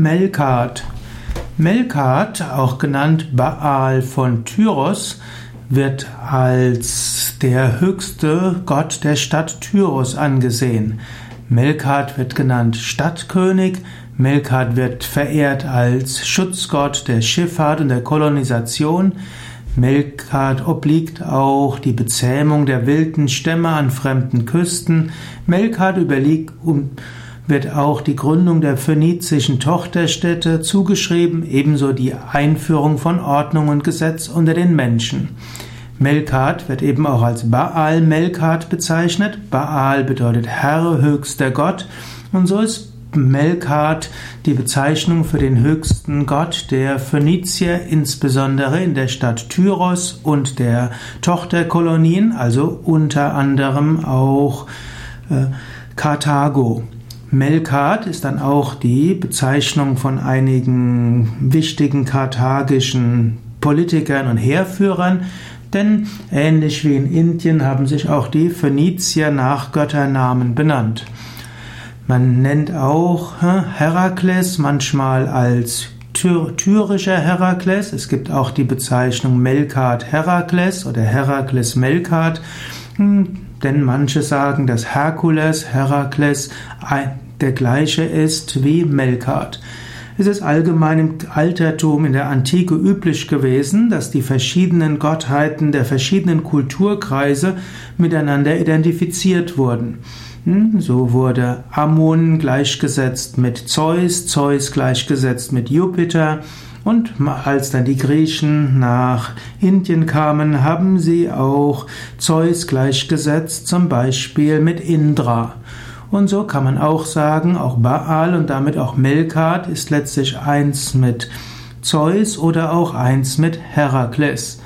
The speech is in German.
Melkart. Melkart, auch genannt Baal von Tyros, wird als der höchste Gott der Stadt Tyros angesehen. Melkart wird genannt Stadtkönig, Melkart wird verehrt als Schutzgott der Schifffahrt und der Kolonisation. Melkart obliegt auch die Bezähmung der wilden Stämme an fremden Küsten. Melkart überliegt und wird auch die Gründung der phönizischen Tochterstädte zugeschrieben, ebenso die Einführung von Ordnung und Gesetz unter den Menschen. Melkat wird eben auch als Baal Melkat bezeichnet. Baal bedeutet Herr, höchster Gott. Und so ist Melkat die Bezeichnung für den höchsten Gott der Phönizier, insbesondere in der Stadt Tyros und der Tochterkolonien, also unter anderem auch äh, Karthago. Melkat ist dann auch die Bezeichnung von einigen wichtigen karthagischen Politikern und Heerführern, denn ähnlich wie in Indien haben sich auch die Phönizier nach Götternamen benannt. Man nennt auch Herakles manchmal als tyrischer Herakles. Es gibt auch die Bezeichnung Melkat Herakles oder Herakles Melkat. Denn manche sagen, dass Herkules, Herakles der gleiche ist wie Melkart. Es ist allgemein im Altertum in der Antike üblich gewesen, dass die verschiedenen Gottheiten der verschiedenen Kulturkreise miteinander identifiziert wurden. Hm, so wurde Ammon gleichgesetzt mit Zeus, Zeus gleichgesetzt mit Jupiter, und als dann die Griechen nach Indien kamen, haben sie auch Zeus gleichgesetzt, zum Beispiel mit Indra. Und so kann man auch sagen, auch Baal und damit auch Melkart ist letztlich eins mit Zeus oder auch eins mit Herakles.